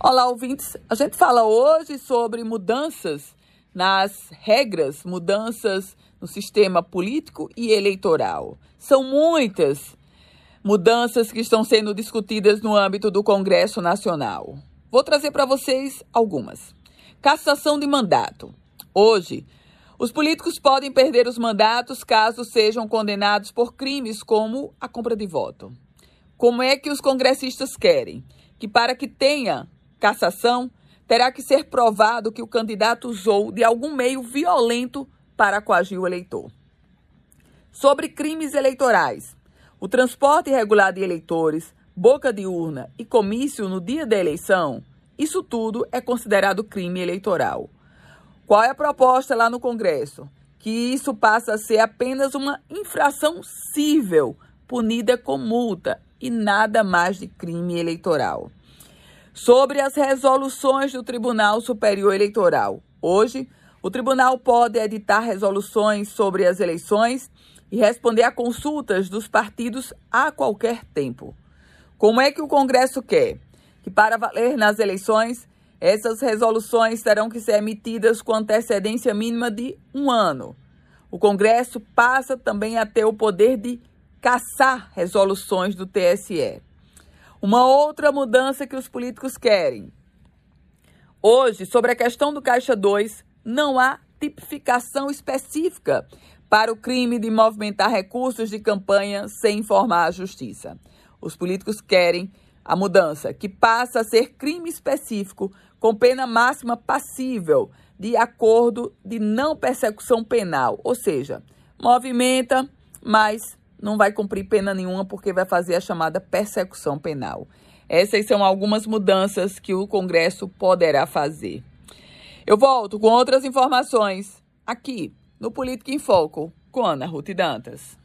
Olá, ouvintes. A gente fala hoje sobre mudanças nas regras, mudanças no sistema político e eleitoral. São muitas mudanças que estão sendo discutidas no âmbito do Congresso Nacional. Vou trazer para vocês algumas. Cassação de mandato. Hoje, os políticos podem perder os mandatos caso sejam condenados por crimes como a compra de voto. Como é que os congressistas querem? Que para que tenha cassação, terá que ser provado que o candidato usou de algum meio violento para coagir o eleitor. Sobre crimes eleitorais, o transporte irregular de eleitores, boca de urna e comício no dia da eleição, isso tudo é considerado crime eleitoral. Qual é a proposta lá no Congresso? Que isso passa a ser apenas uma infração cível, punida com multa e nada mais de crime eleitoral sobre as resoluções do Tribunal Superior Eleitoral. Hoje, o tribunal pode editar resoluções sobre as eleições e responder a consultas dos partidos a qualquer tempo. Como é que o Congresso quer? Que para valer nas eleições, essas resoluções terão que ser emitidas com antecedência mínima de um ano. O Congresso passa também a ter o poder de caçar resoluções do TSE. Uma outra mudança que os políticos querem. Hoje, sobre a questão do Caixa 2, não há tipificação específica para o crime de movimentar recursos de campanha sem informar a justiça. Os políticos querem a mudança, que passa a ser crime específico com pena máxima passível de acordo de não persecução penal, ou seja, movimenta, mas não vai cumprir pena nenhuma porque vai fazer a chamada persecução penal. Essas são algumas mudanças que o Congresso poderá fazer. Eu volto com outras informações aqui no Política em Foco com Ana Ruth Dantas.